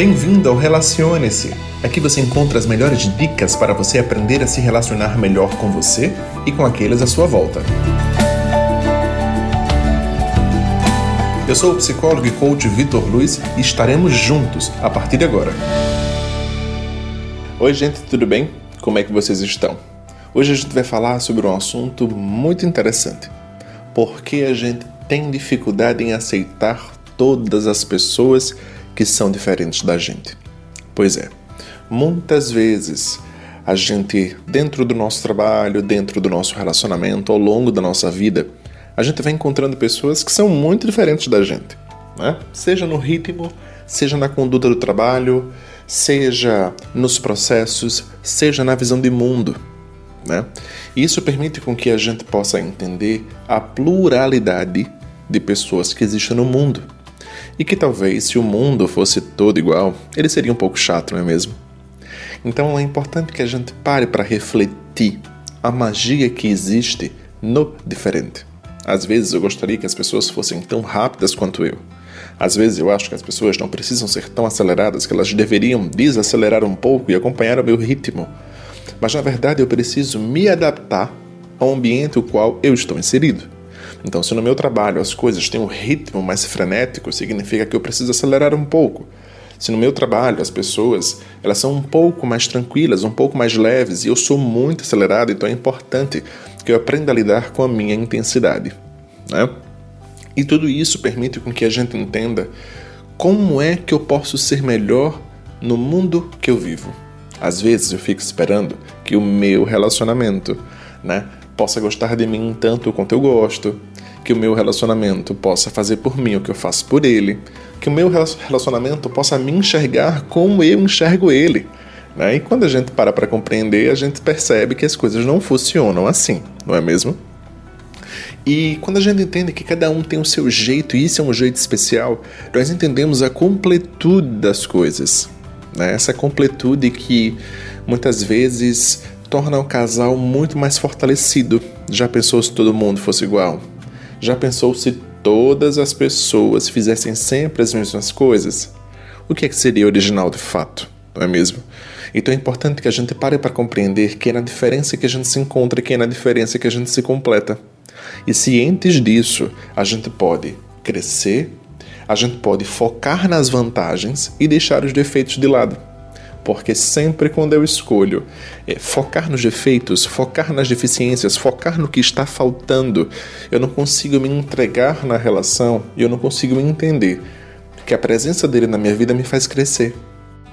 Bem-vindo ao Relacione-se. Aqui você encontra as melhores dicas para você aprender a se relacionar melhor com você e com aqueles à sua volta. Eu sou o psicólogo e coach Vitor Luiz e estaremos juntos a partir de agora. Oi, gente, tudo bem? Como é que vocês estão? Hoje a gente vai falar sobre um assunto muito interessante. Por que a gente tem dificuldade em aceitar todas as pessoas que são diferentes da gente. Pois é, muitas vezes a gente, dentro do nosso trabalho, dentro do nosso relacionamento, ao longo da nossa vida, a gente vai encontrando pessoas que são muito diferentes da gente, né? seja no ritmo, seja na conduta do trabalho, seja nos processos, seja na visão de mundo. Né? Isso permite com que a gente possa entender a pluralidade de pessoas que existem no mundo e que talvez, se o mundo fosse todo igual, ele seria um pouco chato, não é mesmo? Então é importante que a gente pare para refletir a magia que existe no diferente. Às vezes eu gostaria que as pessoas fossem tão rápidas quanto eu. Às vezes eu acho que as pessoas não precisam ser tão aceleradas, que elas deveriam desacelerar um pouco e acompanhar o meu ritmo. Mas na verdade eu preciso me adaptar ao ambiente no qual eu estou inserido. Então, se no meu trabalho as coisas têm um ritmo mais frenético, significa que eu preciso acelerar um pouco. Se no meu trabalho as pessoas elas são um pouco mais tranquilas, um pouco mais leves, e eu sou muito acelerado, então é importante que eu aprenda a lidar com a minha intensidade. Né? E tudo isso permite com que a gente entenda como é que eu posso ser melhor no mundo que eu vivo. Às vezes eu fico esperando que o meu relacionamento né, possa gostar de mim tanto quanto eu gosto, que o meu relacionamento possa fazer por mim o que eu faço por ele, que o meu relacionamento possa me enxergar como eu enxergo ele. Né? E quando a gente para para compreender, a gente percebe que as coisas não funcionam assim, não é mesmo? E quando a gente entende que cada um tem o seu jeito, e isso é um jeito especial, nós entendemos a completude das coisas. Né? Essa completude que muitas vezes torna o casal muito mais fortalecido. Já pensou se todo mundo fosse igual? Já pensou se todas as pessoas fizessem sempre as mesmas coisas? O que, é que seria original de fato, não é mesmo? Então é importante que a gente pare para compreender que é na diferença que a gente se encontra, que é na diferença que a gente se completa. E cientes disso, a gente pode crescer, a gente pode focar nas vantagens e deixar os defeitos de lado porque sempre quando eu escolho é, focar nos defeitos, focar nas deficiências, focar no que está faltando, eu não consigo me entregar na relação e eu não consigo entender que a presença dele na minha vida me faz crescer.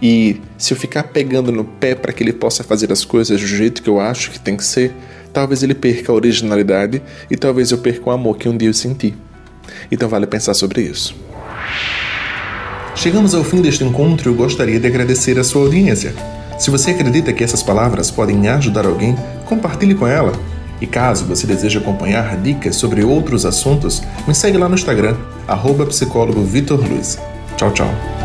E se eu ficar pegando no pé para que ele possa fazer as coisas do jeito que eu acho que tem que ser, talvez ele perca a originalidade e talvez eu perca o amor que um dia eu senti. Então vale pensar sobre isso. Chegamos ao fim deste encontro e eu gostaria de agradecer a sua audiência. Se você acredita que essas palavras podem ajudar alguém, compartilhe com ela. E caso você deseje acompanhar dicas sobre outros assuntos, me segue lá no Instagram, arroba. Tchau, tchau.